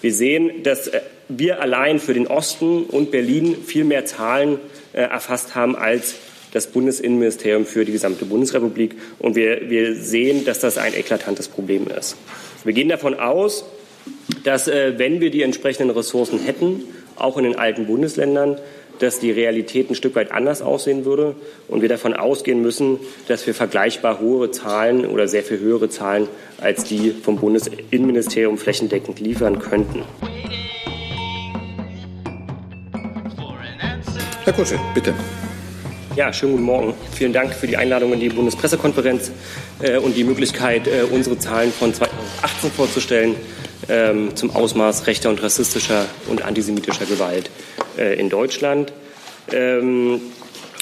Wir sehen, dass äh, wir allein für den Osten und Berlin viel mehr Zahlen äh, erfasst haben als das Bundesinnenministerium für die gesamte Bundesrepublik. Und wir, wir sehen, dass das ein eklatantes Problem ist. Wir gehen davon aus, dass, äh, wenn wir die entsprechenden Ressourcen hätten, auch in den alten Bundesländern, dass die Realität ein Stück weit anders aussehen würde und wir davon ausgehen müssen, dass wir vergleichbar hohe Zahlen oder sehr viel höhere Zahlen als die vom Bundesinnenministerium flächendeckend liefern könnten. Herr Kusche, bitte. Ja, schönen guten Morgen. Vielen Dank für die Einladung in die Bundespressekonferenz äh, und die Möglichkeit, äh, unsere Zahlen von 2018 vorzustellen ähm, zum Ausmaß rechter und rassistischer und antisemitischer Gewalt in Deutschland. Ähm,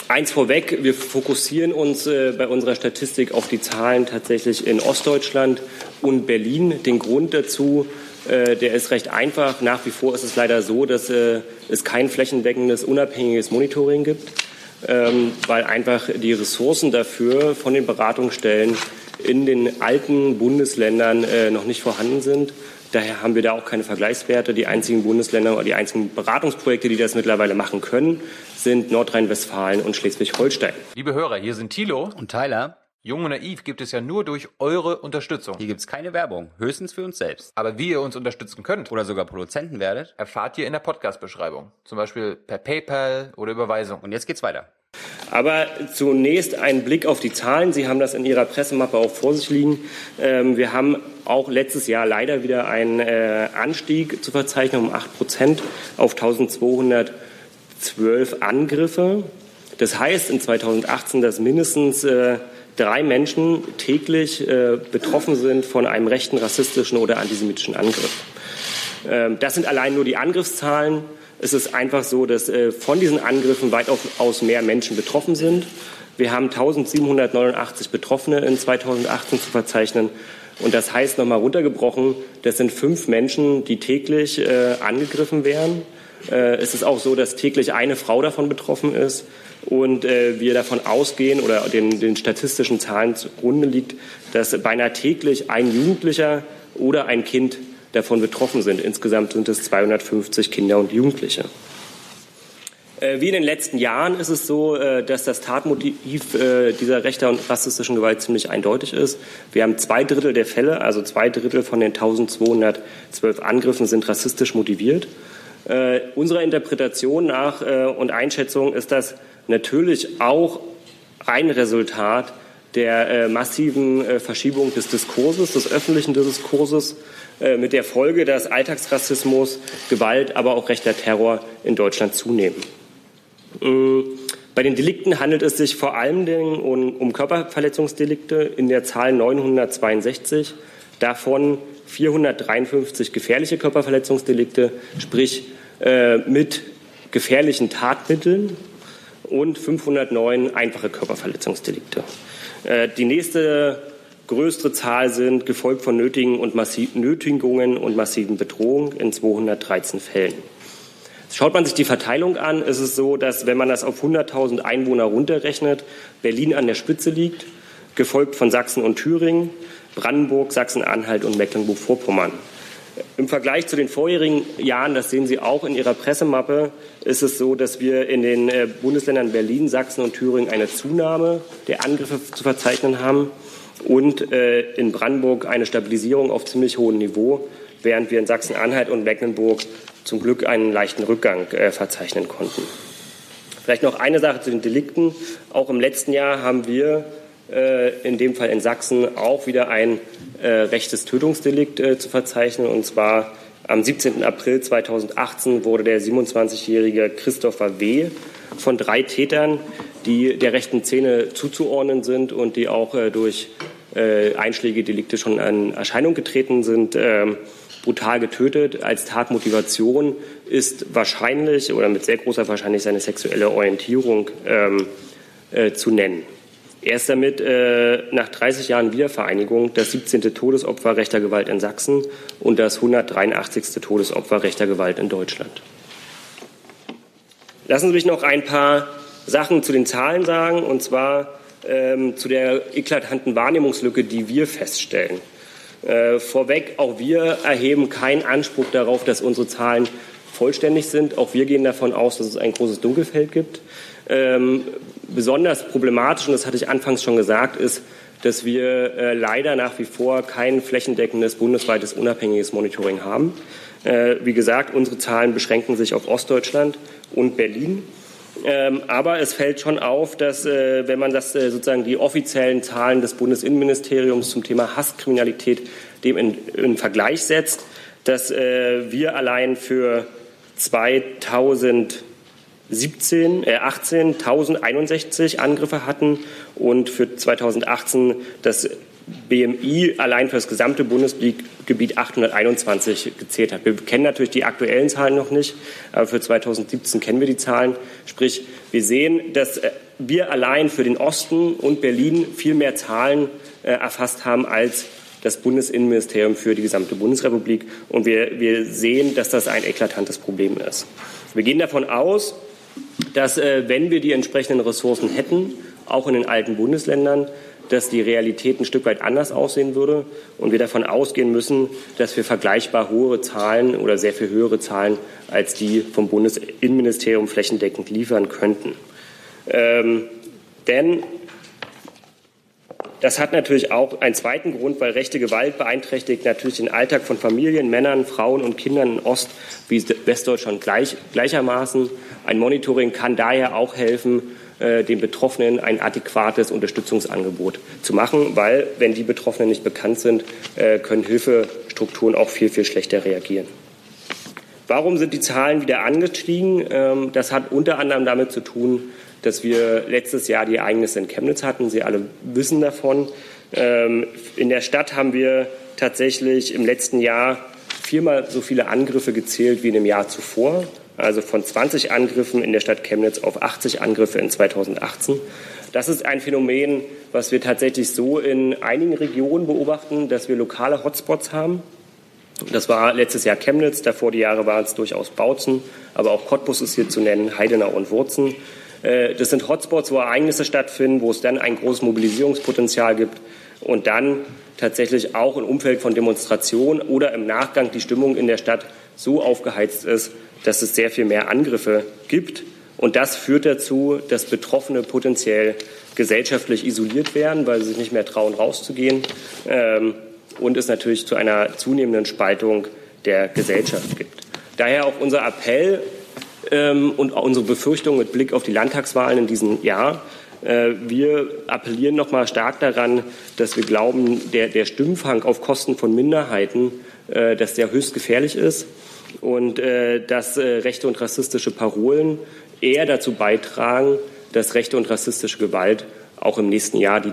eins vorweg, wir fokussieren uns äh, bei unserer Statistik auf die Zahlen tatsächlich in Ostdeutschland und Berlin. Den Grund dazu, äh, der ist recht einfach. Nach wie vor ist es leider so, dass äh, es kein flächendeckendes, unabhängiges Monitoring gibt, ähm, weil einfach die Ressourcen dafür von den Beratungsstellen in den alten Bundesländern äh, noch nicht vorhanden sind. Daher haben wir da auch keine Vergleichswerte. Die einzigen Bundesländer oder die einzigen Beratungsprojekte, die das mittlerweile machen können, sind Nordrhein-Westfalen und Schleswig-Holstein. Liebe Hörer, hier sind Thilo und Tyler. Jung und Naiv gibt es ja nur durch eure Unterstützung. Hier gibt es keine Werbung, höchstens für uns selbst. Aber wie ihr uns unterstützen könnt oder sogar Produzenten werdet, erfahrt ihr in der Podcast-Beschreibung. Zum Beispiel per PayPal oder Überweisung. Und jetzt geht's weiter. Aber zunächst ein Blick auf die Zahlen. Sie haben das in Ihrer Pressemappe auch vor sich liegen. Ähm, wir haben auch letztes Jahr leider wieder einen äh, Anstieg zu verzeichnen um 8 Prozent auf 1212 Angriffe. Das heißt in 2018, dass mindestens äh, drei Menschen täglich äh, betroffen sind von einem rechten, rassistischen oder antisemitischen Angriff. Ähm, das sind allein nur die Angriffszahlen. Es ist einfach so, dass äh, von diesen Angriffen weitaus mehr Menschen betroffen sind. Wir haben 1789 Betroffene in 2018 zu verzeichnen. Und das heißt nochmal runtergebrochen, das sind fünf Menschen, die täglich äh, angegriffen werden. Äh, es ist auch so, dass täglich eine Frau davon betroffen ist und äh, wir davon ausgehen oder den, den statistischen Zahlen zugrunde liegt, dass beinahe täglich ein Jugendlicher oder ein Kind davon betroffen sind. Insgesamt sind es 250 Kinder und Jugendliche. Äh, wie in den letzten Jahren ist es so, äh, dass das Tatmotiv äh, dieser rechter und rassistischen Gewalt ziemlich eindeutig ist. Wir haben zwei Drittel der Fälle, also zwei Drittel von den 1212 Angriffen sind rassistisch motiviert. Unserer Interpretation nach und Einschätzung ist das natürlich auch ein Resultat der massiven Verschiebung des Diskurses, des öffentlichen Diskurses mit der Folge, dass Alltagsrassismus, Gewalt, aber auch rechter Terror in Deutschland zunehmen. Äh, bei den Delikten handelt es sich vor allem um, Körperverletzungsdelikte in der Zahl 962, davon 453 gefährliche Körperverletzungsdelikte, sprich äh, mit gefährlichen Tatmitteln und 509 einfache Körperverletzungsdelikte. Äh, die nächste größere Zahl sind, gefolgt von Nötigen und Nötigungen und massiven Bedrohungen in 213 Fällen. Schaut man sich die Verteilung an, ist es so, dass wenn man das auf 100.000 Einwohner runterrechnet, Berlin an der Spitze liegt, gefolgt von Sachsen und Thüringen, Brandenburg, Sachsen-Anhalt und Mecklenburg-Vorpommern. Im Vergleich zu den vorherigen Jahren, das sehen Sie auch in Ihrer Pressemappe, ist es so, dass wir in den äh, Bundesländern Berlin, Sachsen und Thüringen eine Zunahme der Angriffe zu verzeichnen haben und äh, in Brandenburg eine Stabilisierung auf ziemlich hohem Niveau, während wir in Sachsen-Anhalt und Mecklenburg zum Glück einen leichten Rückgang äh, verzeichnen konnten. Vielleicht noch eine Sache zu den Delikten. Auch im letzten Jahr haben wir äh, in dem Fall in Sachsen auch wieder ein äh, rechtes Tötungsdelikt äh, zu verzeichnen. Und zwar am 17. April 2018 wurde der 27-jährige Christopher W. von drei Tätern, die der rechten Szene zuzuordnen sind und die auch äh, durch äh, einschlägige Delikte schon in Erscheinung getreten sind, äh, brutal getötet. Als Tatmotivation ist wahrscheinlich oder mit sehr großer Wahrscheinlichkeit seine sexuelle Orientierung ähm, äh, zu nennen. Er ist damit äh, nach 30 Jahren Wiedervereinigung das 17. Todesopfer rechter Gewalt in Sachsen und das 183. Todesopfer rechter Gewalt in Deutschland. Lassen Sie mich noch ein paar Sachen zu den Zahlen sagen, und zwar ähm, zu der eklatanten Wahrnehmungslücke, die wir feststellen. Äh, vorweg, auch wir erheben keinen Anspruch darauf, dass unsere Zahlen vollständig sind. Auch wir gehen davon aus, dass es ein großes Dunkelfeld gibt. Ähm, besonders problematisch, und das hatte ich anfangs schon gesagt, ist, dass wir äh, leider nach wie vor kein flächendeckendes bundesweites unabhängiges Monitoring haben. Äh, wie gesagt, unsere Zahlen beschränken sich auf Ostdeutschland und Berlin. Ähm, aber es fällt schon auf, dass, äh, wenn man das äh, sozusagen die offiziellen Zahlen des Bundesinnenministeriums zum Thema Hasskriminalität dem in, in Vergleich setzt, dass äh, wir allein für 2017, äh, 18 1061 Angriffe hatten und für 2018 das BMI allein für das gesamte Bundesgebiet 821 gezählt hat. Wir kennen natürlich die aktuellen Zahlen noch nicht, aber für 2017 kennen wir die Zahlen. Sprich, wir sehen, dass äh, wir allein für den Osten und Berlin viel mehr Zahlen äh, erfasst haben als das Bundesinnenministerium für die gesamte Bundesrepublik. Und wir, wir sehen, dass das ein eklatantes Problem ist. Wir gehen davon aus, dass, äh, wenn wir die entsprechenden Ressourcen hätten, auch in den alten Bundesländern, dass die Realität ein Stück weit anders aussehen würde und wir davon ausgehen müssen, dass wir vergleichbar hohe Zahlen oder sehr viel höhere Zahlen als die vom Bundesinnenministerium flächendeckend liefern könnten. Ähm, denn das hat natürlich auch einen zweiten Grund, weil rechte Gewalt beeinträchtigt natürlich den Alltag von Familien, Männern, Frauen und Kindern in Ost- wie Westdeutschland gleich, gleichermaßen. Ein Monitoring kann daher auch helfen, äh, den Betroffenen ein adäquates Unterstützungsangebot zu machen, weil wenn die Betroffenen nicht bekannt sind, äh, können Hilfestrukturen auch viel, viel schlechter reagieren. Warum sind die Zahlen wieder angestiegen? Ähm, das hat unter anderem damit zu tun, dass wir letztes Jahr die Ereignisse in Chemnitz hatten. Sie alle wissen davon. Ähm, in der Stadt haben wir tatsächlich im letzten Jahr viermal so viele Angriffe gezählt wie in dem Jahr zuvor also von 20 Angriffen in der Stadt Chemnitz auf 80 Angriffe in 2018. Das ist ein Phänomen, was wir tatsächlich so in einigen Regionen beobachten, dass wir lokale Hotspots haben. Das war letztes Jahr Chemnitz, davor die Jahre waren es durchaus Bautzen, aber auch Cottbus ist hier zu nennen, Heidenau und Wurzen. Äh, das sind Hotspots, wo Ereignisse stattfinden, wo es dann ein großes Mobilisierungspotenzial gibt und dann tatsächlich auch im Umfeld von Demonstrationen oder im Nachgang die Stimmung in der Stadt so aufgeheizt ist, dass es sehr viel mehr Angriffe gibt. Und das führt dazu, dass Betroffene potenziell gesellschaftlich isoliert werden, weil sie sich nicht mehr trauen, rauszugehen. Ähm, und es natürlich zu einer zunehmenden Spaltung der Gesellschaft gibt. Daher auch unser Appell ähm, und unsere Befürchtung mit Blick auf die Landtagswahlen in diesem Jahr. Äh, wir appellieren noch mal stark daran, dass wir glauben, der, der Stimmfang auf Kosten von Minderheiten, äh, dass der höchst gefährlich ist und äh, dass äh, rechte und rassistische Parolen eher dazu beitragen, dass rechte und rassistische Gewalt auch im nächsten Jahr die,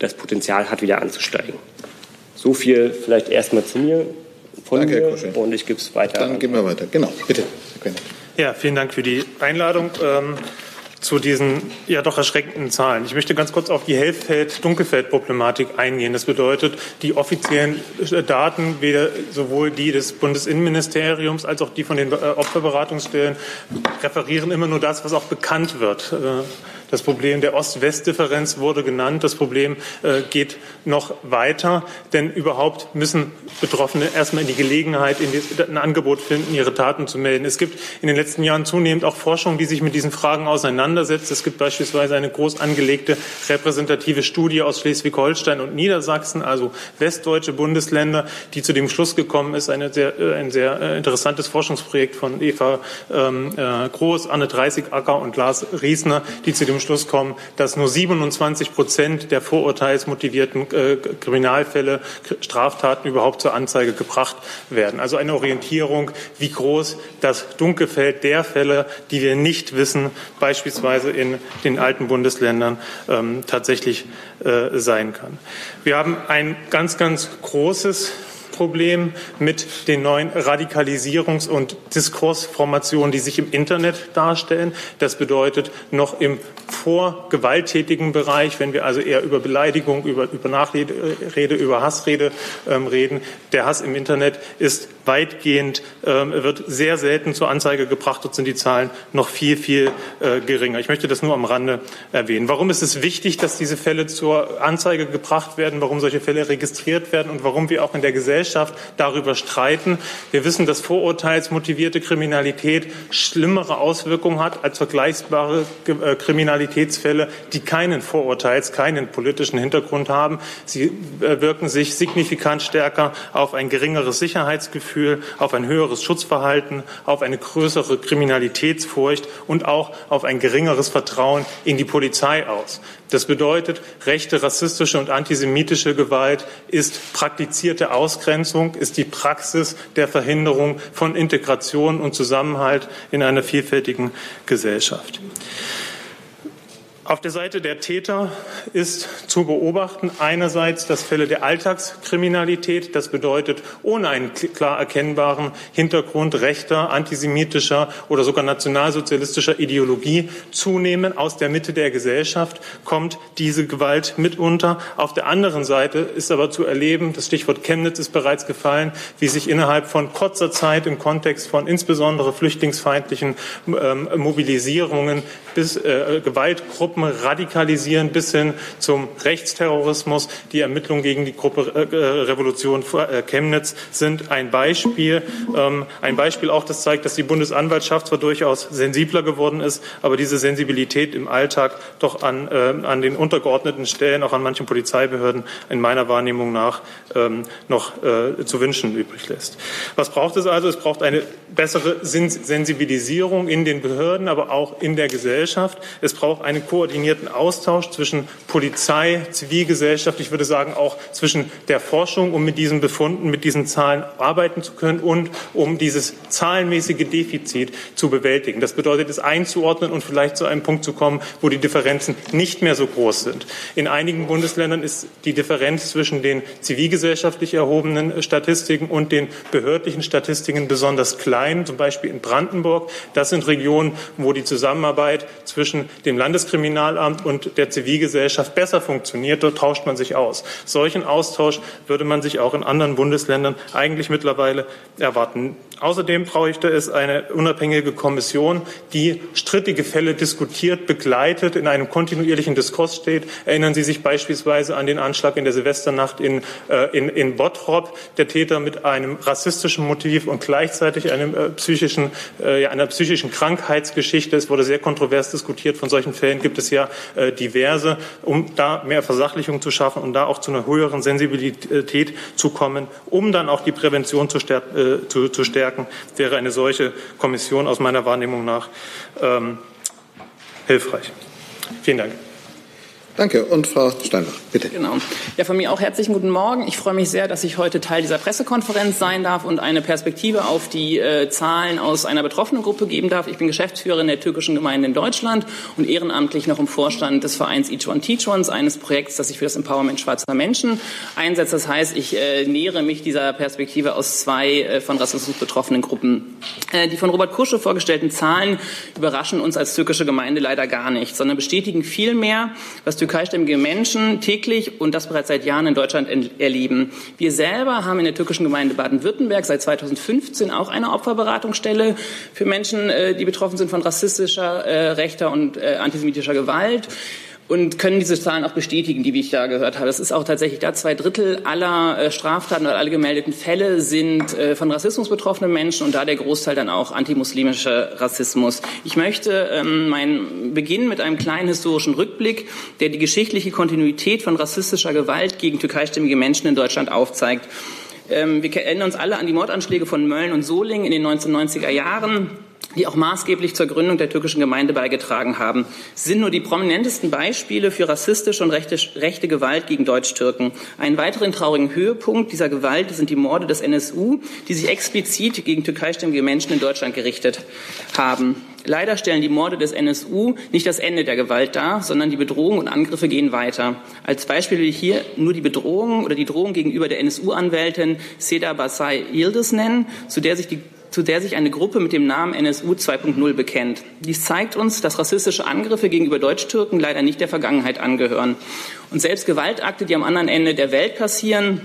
das Potenzial hat, wieder anzusteigen. So viel vielleicht erstmal zu mir, von Danke, mir und ich gebe es weiter. Dann gehen wir weiter. Genau, bitte. Ja, vielen Dank für die Einladung. Ähm, zu diesen ja doch erschreckenden Zahlen. Ich möchte ganz kurz auf die Hellfeld-Dunkelfeld-Problematik eingehen. Das bedeutet, die offiziellen äh, Daten, weder sowohl die des Bundesinnenministeriums als auch die von den äh, Opferberatungsstellen, referieren immer nur das, was auch bekannt wird. Das Problem der Ost-West-Differenz wurde genannt. Das Problem äh, geht noch weiter, denn überhaupt müssen Betroffene erstmal in die Gelegenheit, in die, ein Angebot finden, ihre Taten zu melden. Es gibt in den letzten Jahren zunehmend auch Forschung, die sich mit diesen Fragen auseinandersetzt. Es gibt beispielsweise eine groß angelegte repräsentative Studie aus Schleswig-Holstein und Niedersachsen, also westdeutsche Bundesländer, die zu dem Schluss gekommen ist, eine sehr, äh, ein sehr äh, interessantes Forschungsprojekt von Eva ähm, äh, Groß, Anne Dreißigacker und Lars Riesner, die zu dem Schluss kommen, dass nur 27 Prozent der vorurteilsmotivierten äh, Kriminalfälle, Straftaten überhaupt zur Anzeige gebracht werden. Also eine Orientierung, wie groß das Dunkelfeld der Fälle, die wir nicht wissen, beispielsweise in den alten Bundesländern ähm, tatsächlich äh, sein kann. Wir haben ein ganz, ganz großes Problem mit den neuen Radikalisierungs- und Diskursformationen, die sich im Internet darstellen. Das bedeutet noch im vorgewalttätigen Bereich, wenn wir also eher über Beleidigung, über, über Nachrede, über Hassrede ähm, reden. Der Hass im Internet ist weitgehend, ähm, wird sehr selten zur Anzeige gebracht. Dort sind die Zahlen noch viel, viel äh, geringer. Ich möchte das nur am Rande erwähnen. Warum ist es wichtig, dass diese Fälle zur Anzeige gebracht werden, warum solche Fälle registriert werden und warum wir auch in der Gesellschaft darüber streiten? Wir wissen, dass vorurteilsmotivierte Kriminalität schlimmere Auswirkungen hat als vergleichbare äh, Kriminalitätsfälle, die keinen Vorurteils, keinen politischen Hintergrund haben. Sie äh, wirken sich signifikant stärker auf ein geringeres Sicherheitsgefühl auf ein höheres Schutzverhalten, auf eine größere Kriminalitätsfurcht und auch auf ein geringeres Vertrauen in die Polizei aus. Das bedeutet, rechte, rassistische und antisemitische Gewalt ist praktizierte Ausgrenzung, ist die Praxis der Verhinderung von Integration und Zusammenhalt in einer vielfältigen Gesellschaft. Auf der Seite der Täter ist zu beobachten einerseits das Fälle der Alltagskriminalität. Das bedeutet, ohne einen klar erkennbaren Hintergrund rechter, antisemitischer oder sogar nationalsozialistischer Ideologie zunehmen aus der Mitte der Gesellschaft kommt diese Gewalt mitunter. Auf der anderen Seite ist aber zu erleben, das Stichwort Chemnitz ist bereits gefallen, wie sich innerhalb von kurzer Zeit im Kontext von insbesondere flüchtlingsfeindlichen ähm, Mobilisierungen bis äh, Gewaltgruppen Gruppen radikalisieren bis hin zum Rechtsterrorismus. Die Ermittlungen gegen die Gruppe äh, Revolution äh, Chemnitz sind ein Beispiel. Ähm, ein Beispiel auch, das zeigt, dass die Bundesanwaltschaft zwar durchaus sensibler geworden ist, aber diese Sensibilität im Alltag doch an, äh, an den untergeordneten Stellen, auch an manchen Polizeibehörden in meiner Wahrnehmung nach ähm, noch äh, zu wünschen übrig lässt. Was braucht es also? Es braucht eine bessere Sensibilisierung in den Behörden, aber auch in der Gesellschaft. Es braucht eine Koordination koordinierten Austausch zwischen Polizei, Zivilgesellschaft, ich würde sagen auch zwischen der Forschung, um mit diesen Befunden, mit diesen Zahlen arbeiten zu können und um dieses zahlenmäßige Defizit zu bewältigen. Das bedeutet, es einzuordnen und vielleicht zu einem Punkt zu kommen, wo die Differenzen nicht mehr so groß sind. In einigen Bundesländern ist die Differenz zwischen den zivilgesellschaftlich erhobenen Statistiken und den behördlichen Statistiken besonders klein, zum Beispiel in Brandenburg. Das sind Regionen, wo die Zusammenarbeit zwischen dem Landeskriminalamt Kriminalamt und der Zivilgesellschaft besser funktioniert. Dort tauscht man sich aus. Solchen Austausch würde man sich auch in anderen Bundesländern eigentlich mittlerweile erwarten. Außerdem bräuchte es eine unabhängige Kommission, die strittige Fälle diskutiert, begleitet, in einem kontinuierlichen Diskurs steht. Erinnern Sie sich beispielsweise an den Anschlag in der Silvesternacht in, äh, in, in Bottrop, der Täter mit einem rassistischen Motiv und gleichzeitig einem äh, psychischen, äh, einer psychischen Krankheitsgeschichte. Es wurde sehr kontrovers diskutiert. Von solchen Fällen gibt es ja äh, diverse, um da mehr Versachlichung zu schaffen und da auch zu einer höheren Sensibilität zu kommen, um dann auch die Prävention zu, äh, zu, zu stärken stärken, wäre eine solche Kommission aus meiner Wahrnehmung nach ähm, hilfreich. Vielen Dank. Danke. Und Frau Steinbach, bitte. Genau. Ja, von mir auch herzlichen guten Morgen. Ich freue mich sehr, dass ich heute Teil dieser Pressekonferenz sein darf und eine Perspektive auf die äh, Zahlen aus einer betroffenen Gruppe geben darf. Ich bin Geschäftsführerin der türkischen Gemeinde in Deutschland und ehrenamtlich noch im Vorstand des Vereins Each One Teach Ones, eines Projekts, das sich für das Empowerment schwarzer Menschen einsetzt. Das heißt, ich äh, nähere mich dieser Perspektive aus zwei äh, von Rassismus betroffenen Gruppen. Äh, die von Robert Kusche vorgestellten Zahlen überraschen uns als türkische Gemeinde leider gar nicht, sondern bestätigen vielmehr, was türkeistämmige Menschen täglich und das bereits seit Jahren in Deutschland erleben. Wir selber haben in der türkischen Gemeinde Baden-Württemberg seit 2015 auch eine Opferberatungsstelle für Menschen, äh, die betroffen sind von rassistischer, äh, rechter und äh, antisemitischer Gewalt und können diese Zahlen auch bestätigen, die wie ich da gehört habe. Es ist auch tatsächlich da zwei Drittel aller äh, Straftaten oder alle gemeldeten Fälle sind äh, von Rassismus betroffene Menschen und da der Großteil dann auch antimuslimischer Rassismus. Ich möchte ähm, meinen Beginn mit einem kleinen historischen Rückblick, der die geschichtliche Kontinuität von rassistischer Gewalt gegen türkeistämmige Menschen in Deutschland aufzeigt. Ähm, wir erinnern uns alle an die Mordanschläge von Mölln und Solingen in den 1990er Jahren die auch maßgeblich zur Gründung der türkischen Gemeinde beigetragen haben. Sind nur die prominentesten Beispiele für rassistische und rechte, rechte Gewalt gegen Deutsch-Türken. Einen weiteren traurigen Höhepunkt dieser Gewalt sind die Morde des NSU, die sich explizit gegen türkeistämmige Menschen in Deutschland gerichtet haben. Leider stellen die Morde des NSU nicht das Ende der Gewalt dar, sondern die Bedrohungen und Angriffe gehen weiter. Als Beispiel will ich hier nur die Bedrohung oder die Drohung gegenüber der NSU-Anwältin Seda Basay Yildiz nennen, zu der sich die zu der sich eine Gruppe mit dem Namen NSU 2.0 bekennt. Dies zeigt uns, dass rassistische Angriffe gegenüber Deutschtürken leider nicht der Vergangenheit angehören. Und selbst Gewaltakte, die am anderen Ende der Welt passieren,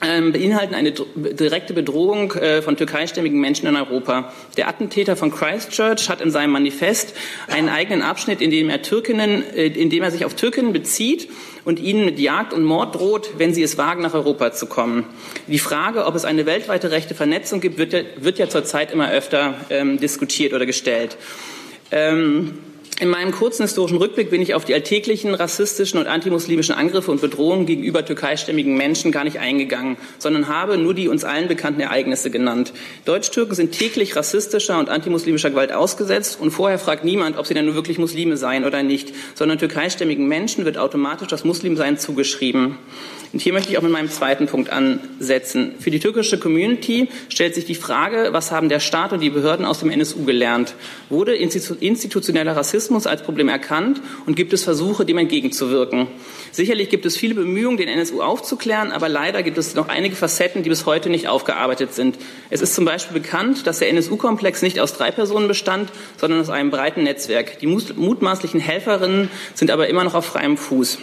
beinhalten eine direkte Bedrohung äh, von türkeistämmigen Menschen in Europa. Der Attentäter von Christchurch hat in seinem Manifest einen eigenen Abschnitt, in dem er Türkinnen, äh, in dem er sich auf Türkinnen bezieht und ihnen mit Jagd und Mord droht, wenn sie es wagen, nach Europa zu kommen. Die Frage, ob es eine weltweite rechte Vernetzung gibt, wird ja, wird ja zurzeit immer öfter ähm, diskutiert oder gestellt. Ähm, in meinem kurzen historischen Rückblick bin ich auf die alltäglichen rassistischen und antimuslimischen Angriffe und Bedrohungen gegenüber türkeistämmigen Menschen gar nicht eingegangen, sondern habe nur die uns allen bekannten Ereignisse genannt. Deutschtürken sind täglich rassistischer und antimuslimischer Gewalt ausgesetzt und vorher fragt niemand, ob sie denn nur wirklich Muslime seien oder nicht, sondern türkeistämmigen Menschen wird automatisch das Muslimsein zugeschrieben. Und hier möchte ich auch mit meinem zweiten Punkt ansetzen. Für die türkische Community stellt sich die Frage, was haben der Staat und die Behörden aus dem NSU gelernt? Wurde institutioneller Rassismus als Problem erkannt und gibt es Versuche, dem entgegenzuwirken? Sicherlich gibt es viele Bemühungen, den NSU aufzuklären, aber leider gibt es noch einige Facetten, die bis heute nicht aufgearbeitet sind. Es ist zum Beispiel bekannt, dass der NSU-Komplex nicht aus drei Personen bestand, sondern aus einem breiten Netzwerk. Die mutmaßlichen Helferinnen sind aber immer noch auf freiem Fuß.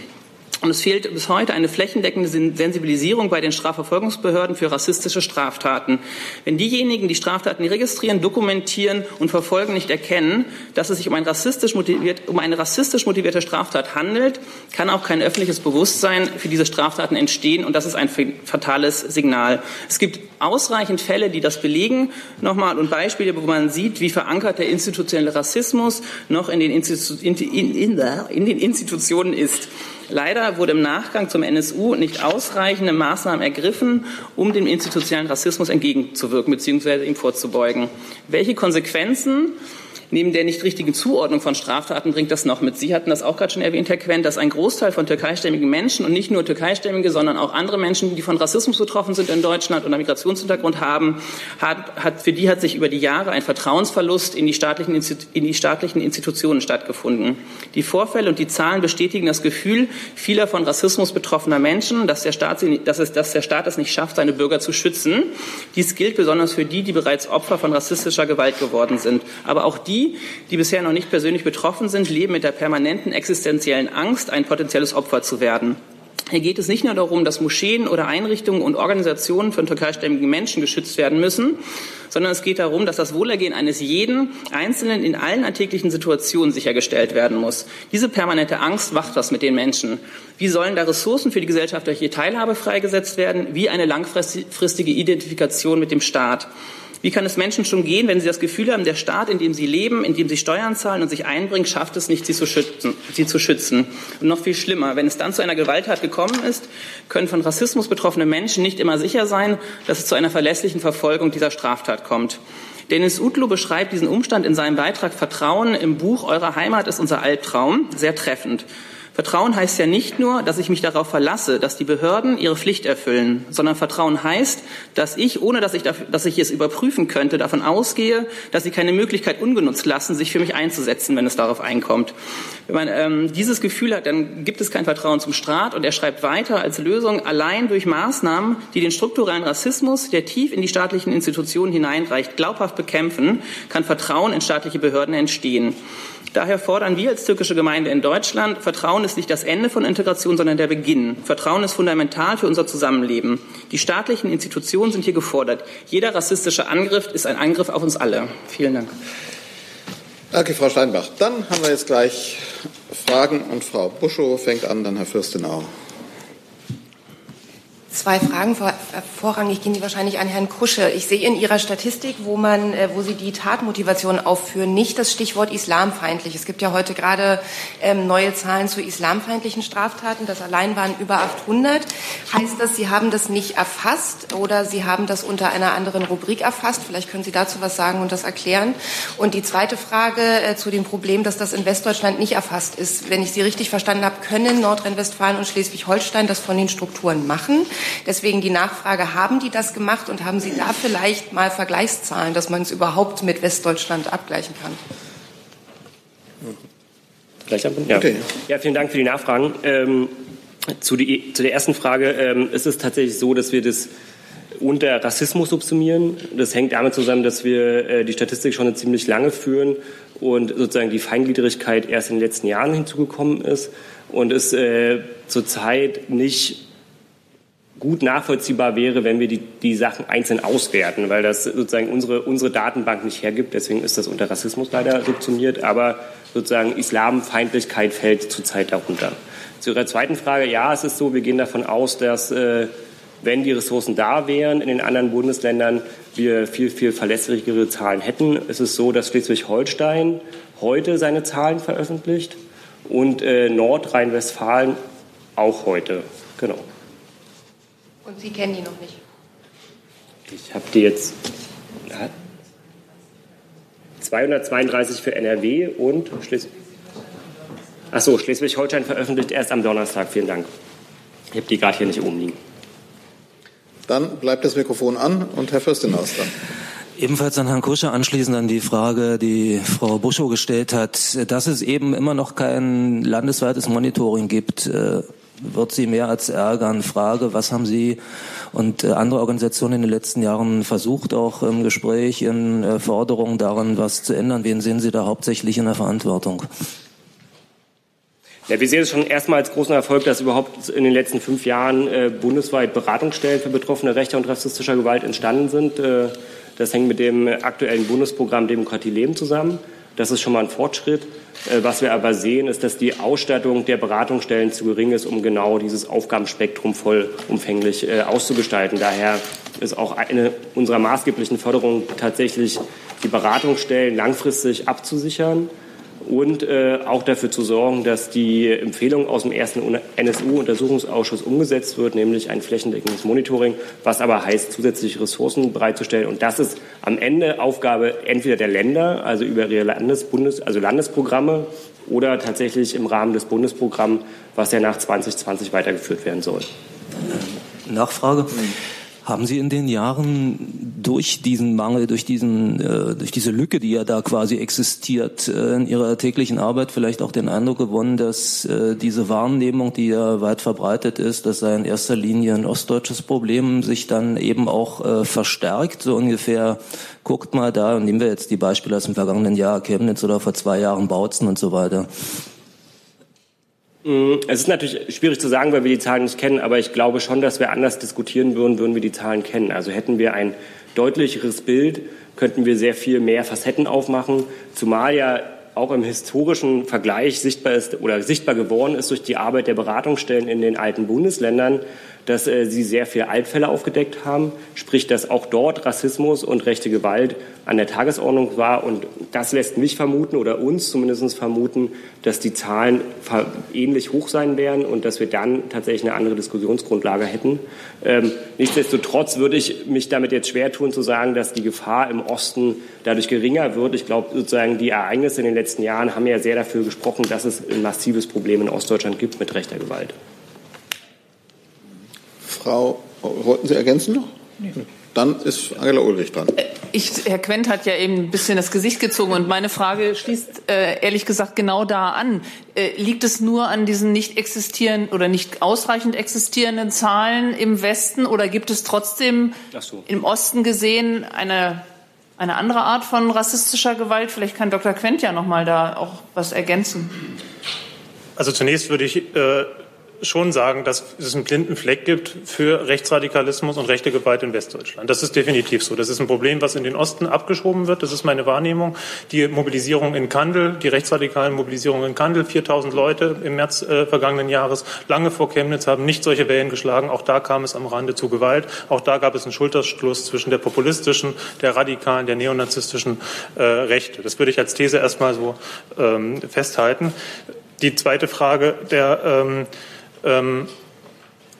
Und es fehlt bis heute eine flächendeckende Sensibilisierung bei den Strafverfolgungsbehörden für rassistische Straftaten. Wenn diejenigen, die Straftaten registrieren, dokumentieren und verfolgen, nicht erkennen, dass es sich um, ein rassistisch motiviert, um eine rassistisch motivierte Straftat handelt, kann auch kein öffentliches Bewusstsein für diese Straftaten entstehen. Und das ist ein fatales Signal. Es gibt ausreichend Fälle, die das belegen, nochmal, und Beispiele, wo man sieht, wie verankert der institutionelle Rassismus noch in den, Institu in, in, in den Institutionen ist. Leider wurde im Nachgang zum NSU nicht ausreichende Maßnahmen ergriffen, um dem institutionellen Rassismus entgegenzuwirken bzw. ihm vorzubeugen. Welche Konsequenzen Neben der nicht richtigen Zuordnung von Straftaten bringt das noch mit. Sie hatten das auch gerade schon erwähnt, Herr Quent, dass ein Großteil von türkeistämmigen Menschen und nicht nur türkeistämmige, sondern auch andere Menschen, die von Rassismus betroffen sind in Deutschland und einen Migrationshintergrund haben, hat, hat, für die hat sich über die Jahre ein Vertrauensverlust in die, staatlichen, in die staatlichen Institutionen stattgefunden. Die Vorfälle und die Zahlen bestätigen das Gefühl vieler von Rassismus betroffener Menschen, dass der Staat, dass es, dass der Staat es nicht schafft, seine Bürger zu schützen. Dies gilt besonders für die, die bereits Opfer von rassistischer Gewalt geworden sind. Aber auch die, die, bisher noch nicht persönlich betroffen sind, leben mit der permanenten existenziellen Angst, ein potenzielles Opfer zu werden. Hier geht es nicht nur darum, dass Moscheen oder Einrichtungen und Organisationen von türkeistämmigen Menschen geschützt werden müssen, sondern es geht darum, dass das Wohlergehen eines jeden Einzelnen in allen alltäglichen Situationen sichergestellt werden muss. Diese permanente Angst macht was mit den Menschen. Wie sollen da Ressourcen für die gesellschaftliche Teilhabe freigesetzt werden? Wie eine langfristige Identifikation mit dem Staat? Wie kann es Menschen schon gehen, wenn sie das Gefühl haben, der Staat, in dem sie leben, in dem sie Steuern zahlen und sich einbringen, schafft es nicht, sie zu schützen? Sie zu schützen? Und noch viel schlimmer, wenn es dann zu einer Gewalttat gekommen ist, können von Rassismus betroffene Menschen nicht immer sicher sein, dass es zu einer verlässlichen Verfolgung dieser Straftat kommt. Dennis Utlu beschreibt diesen Umstand in seinem Beitrag Vertrauen im Buch Eure Heimat ist unser Albtraum sehr treffend. Vertrauen heißt ja nicht nur, dass ich mich darauf verlasse, dass die Behörden ihre Pflicht erfüllen, sondern Vertrauen heißt, dass ich, ohne dass ich, dass ich es überprüfen könnte, davon ausgehe, dass sie keine Möglichkeit ungenutzt lassen, sich für mich einzusetzen, wenn es darauf einkommt. Wenn man ähm, dieses Gefühl hat, dann gibt es kein Vertrauen zum Staat und er schreibt weiter als Lösung, allein durch Maßnahmen, die den strukturellen Rassismus, der tief in die staatlichen Institutionen hineinreicht, glaubhaft bekämpfen, kann Vertrauen in staatliche Behörden entstehen. Daher fordern wir als türkische Gemeinde in Deutschland, Vertrauen ist nicht das Ende von Integration, sondern der Beginn. Vertrauen ist fundamental für unser Zusammenleben. Die staatlichen Institutionen sind hier gefordert. Jeder rassistische Angriff ist ein Angriff auf uns alle. Vielen Dank. Danke, Frau Steinbach. Dann haben wir jetzt gleich Fragen und Frau Buschow fängt an, dann Herr Fürstenau. Zwei Fragen. Vorrangig gehen die wahrscheinlich an Herrn Kusche. Ich sehe in Ihrer Statistik, wo man, äh, wo Sie die Tatmotivation aufführen, nicht das Stichwort islamfeindlich. Es gibt ja heute gerade ähm, neue Zahlen zu islamfeindlichen Straftaten. Das allein waren über 800. Heißt das, Sie haben das nicht erfasst oder Sie haben das unter einer anderen Rubrik erfasst? Vielleicht können Sie dazu was sagen und das erklären. Und die zweite Frage äh, zu dem Problem, dass das in Westdeutschland nicht erfasst ist. Wenn ich Sie richtig verstanden habe, können Nordrhein-Westfalen und Schleswig-Holstein das von den Strukturen machen? Deswegen die Nachfrage, haben die das gemacht und haben Sie da vielleicht mal Vergleichszahlen, dass man es überhaupt mit Westdeutschland abgleichen kann? Ja. Okay. ja, vielen Dank für die Nachfragen. Ähm, zu, die, zu, der ersten Frage ähm, ist es tatsächlich so, dass wir das unter Rassismus subsumieren. Das hängt damit zusammen, dass wir äh, die Statistik schon eine ziemlich lange führen und sozusagen die Feingliedrigkeit erst in den letzten Jahren hinzugekommen ist und es äh, zurzeit nicht gut nachvollziehbar wäre, wenn wir die, die Sachen einzeln auswerten, weil das sozusagen unsere, unsere Datenbank nicht hergibt. Deswegen ist das unter Rassismus leider subsumiert. Aber sozusagen Islamfeindlichkeit fällt zurzeit darunter. Zu Ihrer zweiten Frage, ja, es ist so, wir gehen davon aus, dass äh, wenn die Ressourcen da wären in den anderen Bundesländern, wir viel, viel verlässlichere Zahlen hätten. Es ist so, dass Schleswig-Holstein heute seine Zahlen veröffentlicht und äh, Nordrhein-Westfalen auch heute. Genau. Und Sie kennen die noch nicht? Ich habe die jetzt. Na, 232 für NRW und Schleswig. Achso, Schleswig-Holstein veröffentlicht erst am Donnerstag. Vielen Dank. Ich habe die gerade hier nicht oben liegen. Dann bleibt das Mikrofon an und Herr Fürstenhaus dann. Ebenfalls an Herrn Kusche anschließend an die Frage, die Frau Buschow gestellt hat, dass es eben immer noch kein landesweites Monitoring gibt äh, wird Sie mehr als ärgern. Frage, was haben Sie und äh, andere Organisationen in den letzten Jahren versucht, auch im Gespräch, in äh, Forderungen daran, was zu ändern? Wen sehen Sie da hauptsächlich in der Verantwortung? Ja, wir sehen es schon erstmal als großen Erfolg, dass überhaupt in den letzten fünf Jahren äh, bundesweit Beratungsstellen für Betroffene rechter und rassistischer Gewalt entstanden sind. Äh, das hängt mit dem aktuellen Bundesprogramm Demokratie Leben zusammen. Das ist schon mal ein Fortschritt. Äh, was wir aber sehen, ist, dass die Ausstattung der Beratungsstellen zu gering ist, um genau dieses Aufgabenspektrum vollumfänglich äh, auszugestalten. Daher ist auch eine unserer maßgeblichen Förderungen tatsächlich, die Beratungsstellen langfristig abzusichern und äh, auch dafür zu sorgen, dass die Empfehlung aus dem ersten NSU-Untersuchungsausschuss umgesetzt wird, nämlich ein flächendeckendes Monitoring, was aber heißt, zusätzliche Ressourcen bereitzustellen. Und das ist am Ende Aufgabe entweder der Länder, also über ihre Landes-, Bundes-, also Landesprogramme, oder tatsächlich im Rahmen des Bundesprogramms, was ja nach 2020 weitergeführt werden soll. Nachfrage. Mhm. Haben Sie in den Jahren durch diesen Mangel, durch diesen, äh, durch diese Lücke, die ja da quasi existiert, äh, in Ihrer täglichen Arbeit vielleicht auch den Eindruck gewonnen, dass äh, diese Wahrnehmung, die ja weit verbreitet ist, das sei in erster Linie ein ostdeutsches Problem, sich dann eben auch äh, verstärkt, so ungefähr, guckt mal da, und nehmen wir jetzt die Beispiele aus dem vergangenen Jahr, Chemnitz oder vor zwei Jahren Bautzen und so weiter. Mm, es ist natürlich schwierig zu sagen, weil wir die Zahlen nicht kennen, aber ich glaube schon, dass wir anders diskutieren würden, würden wir die Zahlen kennen. Also hätten wir ein deutlicheres Bild, könnten wir sehr viel mehr Facetten aufmachen, zumal ja auch im historischen Vergleich sichtbar ist oder sichtbar geworden ist durch die Arbeit der Beratungsstellen in den alten Bundesländern, dass äh, sie sehr viele Altfälle aufgedeckt haben, sprich, dass auch dort Rassismus und rechte Gewalt an der Tagesordnung war. Und das lässt mich vermuten oder uns zumindest vermuten, dass die Zahlen ähnlich hoch sein werden und dass wir dann tatsächlich eine andere Diskussionsgrundlage hätten. Ähm, nichtsdestotrotz würde ich mich damit jetzt schwer tun zu sagen, dass die Gefahr im Osten dadurch geringer wird. Ich glaube, sozusagen die Ereignisse in den letzten Jahren haben ja sehr dafür gesprochen, dass es ein massives Problem in Ostdeutschland gibt mit rechter Gewalt. Frau, wollten Sie ergänzen noch? Nee. Dann ist Angela Ulrich dran. Äh, ich, Herr Quent hat ja eben ein bisschen das Gesicht gezogen und meine Frage schließt äh, ehrlich gesagt genau da an. Äh, liegt es nur an diesen nicht existierenden oder nicht ausreichend existierenden Zahlen im Westen oder gibt es trotzdem so. im Osten gesehen eine, eine andere Art von rassistischer Gewalt? Vielleicht kann Dr. Quent ja noch mal da auch was ergänzen. Also zunächst würde ich äh, schon sagen, dass es einen blinden Fleck gibt für Rechtsradikalismus und rechte Gewalt in Westdeutschland. Das ist definitiv so. Das ist ein Problem, was in den Osten abgeschoben wird. Das ist meine Wahrnehmung. Die Mobilisierung in Kandel, die rechtsradikalen Mobilisierungen in Kandel, 4000 Leute im März äh, vergangenen Jahres, lange vor Chemnitz, haben nicht solche Wellen geschlagen. Auch da kam es am Rande zu Gewalt. Auch da gab es einen Schulterschluss zwischen der populistischen, der radikalen, der neonazistischen äh, Rechte. Das würde ich als These erstmal so ähm, festhalten. Die zweite Frage der ähm, ähm,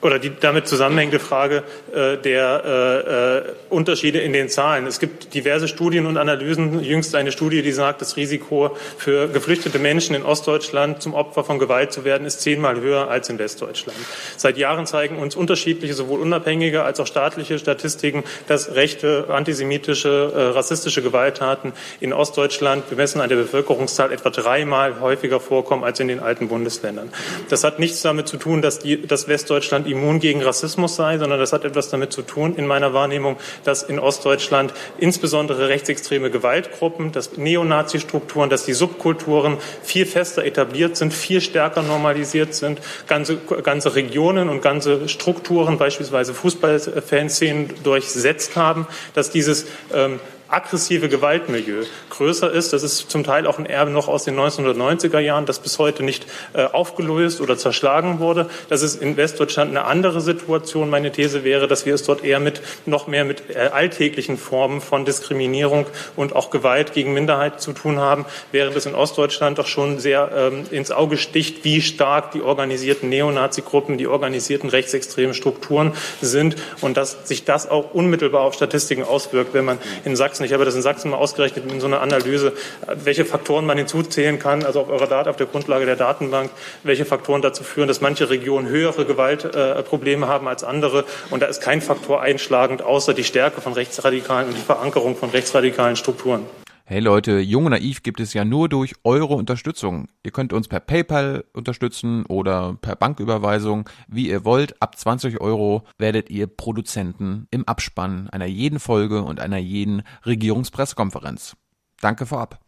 oder die damit zusammenhängende Frage der äh, äh, Unterschiede in den Zahlen. Es gibt diverse Studien und Analysen. Jüngst eine Studie, die sagt, das Risiko für geflüchtete Menschen in Ostdeutschland zum Opfer von Gewalt zu werden, ist zehnmal höher als in Westdeutschland. Seit Jahren zeigen uns unterschiedliche, sowohl unabhängige als auch staatliche Statistiken, dass rechte, antisemitische, äh, rassistische Gewalttaten in Ostdeutschland bemessen an der Bevölkerungszahl etwa dreimal häufiger vorkommen als in den alten Bundesländern. Das hat nichts damit zu tun, dass, die, dass Westdeutschland immun gegen Rassismus sei, sondern das hat etwas damit zu tun, in meiner Wahrnehmung, dass in Ostdeutschland insbesondere rechtsextreme Gewaltgruppen, dass Neonazi-Strukturen, dass die Subkulturen viel fester etabliert sind, viel stärker normalisiert sind, ganze, ganze Regionen und ganze Strukturen, beispielsweise Fußballfanszenen durchsetzt haben, dass dieses ähm, aggressive Gewaltmilieu größer ist. Das ist zum Teil auch ein Erbe noch aus den 1990er Jahren, das bis heute nicht äh, aufgelöst oder zerschlagen wurde. Das ist in Westdeutschland eine andere Situation. Meine These wäre, dass wir es dort eher mit noch mehr mit äh, alltäglichen Formen von Diskriminierung und auch Gewalt gegen Minderheiten zu tun haben, während es in Ostdeutschland doch schon sehr ähm, ins Auge sticht, wie stark die organisierten Neonazi-Gruppen, die organisierten rechtsextremen Strukturen sind und dass sich das auch unmittelbar auf Statistiken auswirkt, wenn man in Sachsen Sachsen. Ich habe das in Sachsen mal ausgerechnet in so einer Analyse, welche Faktoren man hinzuzählen kann, also auf eurer Daten, auf der Grundlage der Datenbank, welche Faktoren dazu führen, dass manche Regionen höhere Gewaltprobleme äh, haben als andere. Und da ist kein Faktor einschlagend, außer die Stärke von Rechtsradikalen und die Verankerung von rechtsradikalen Strukturen. Hey Leute, Jung und Naiv gibt es ja nur durch eure Unterstützung. Ihr könnt uns per PayPal unterstützen oder per Banküberweisung, wie ihr wollt. Ab 20 Euro werdet ihr Produzenten im Abspann einer jeden Folge und einer jeden Regierungspressekonferenz. Danke vorab.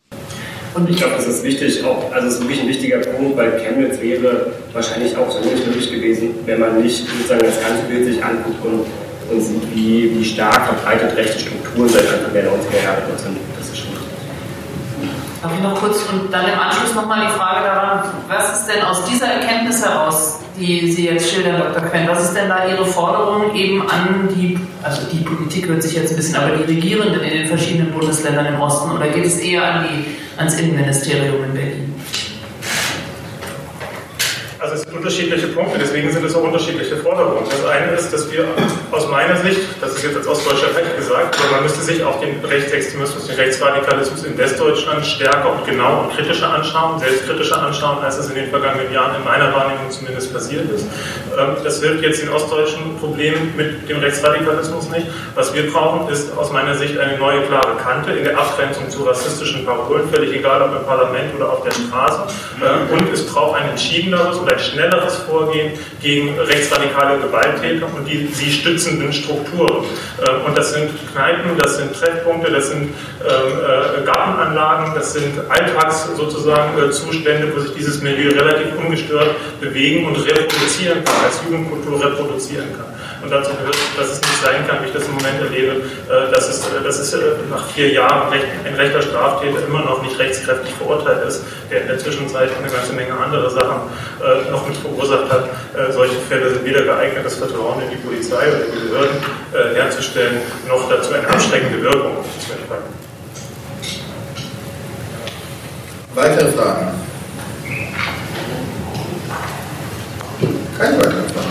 Und ich glaube, das ist wichtig, auch, also es ist wirklich ein wichtiger Punkt, weil Chemnitz wäre wahrscheinlich auch so nicht möglich gewesen, wenn man nicht sozusagen das ganze Bild sich anguckt und, und sieht, wie, wie stark verbreitet rechte Strukturen seit Anfang der 90er Jahre sind. Darf ich noch kurz und dann im Anschluss nochmal die Frage daran, was ist denn aus dieser Erkenntnis heraus, die Sie jetzt schildern, Dr. Quent, was ist denn da Ihre Forderung eben an die, also die Politik hört sich jetzt ein bisschen, aber die Regierenden in den verschiedenen Bundesländern im Osten oder geht es eher an die, ans Innenministerium in Berlin? Unterschiedliche Punkte, deswegen sind es auch unterschiedliche Forderungen. Das eine ist, dass wir aus meiner Sicht, das ist jetzt als Ostdeutscher Recht gesagt, aber man müsste sich auch den Rechtsextremismus, den Rechtsradikalismus in Westdeutschland stärker und genau und kritischer anschauen, selbstkritischer anschauen, als es in den vergangenen Jahren in meiner Wahrnehmung zumindest passiert ist. Ähm, das hilft jetzt den ostdeutschen Problemen mit dem Rechtsradikalismus nicht. Was wir brauchen, ist aus meiner Sicht eine neue klare Kante in der Abgrenzung zu rassistischen Parolen, völlig egal ob im Parlament oder auf der Straße. Ähm, und es braucht ein entschiedeneres und ein schnelleres Vorgehen gegen rechtsradikale Gewalttäter und die sie stützenden Strukturen. Ähm, und das sind Kneipen, das sind Treffpunkte, das sind ähm, äh, Gartenanlagen, das sind Alltags sozusagen äh, Zustände, wo sich dieses Milieu relativ ungestört bewegen und reproduzieren kann, als Jugendkultur reproduzieren kann. Und dazu gehört, dass es nicht sein kann, wie ich das im Moment erlebe, äh, dass es, dass es nach vier Jahren ein rechter Straftäter immer noch nicht rechtskräftig verurteilt ist, der in der Zwischenzeit eine ganze Menge andere Sachen noch mit verursacht hat. Solche Fälle sind weder geeignet, das Vertrauen in die Polizei oder die Behörden herzustellen, noch dazu eine abschreckende Wirkung zu entfalten. Weitere Fragen? Keine weiteren Fragen.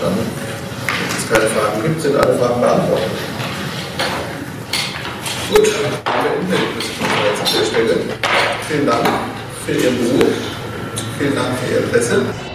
Dann, wenn es keine Fragen gibt, sind alle Fragen beantwortet. Gut, wir beenden die Stelle. Vielen Dank für Ihren Besuch. Vielen Dank für Ihr Interesse.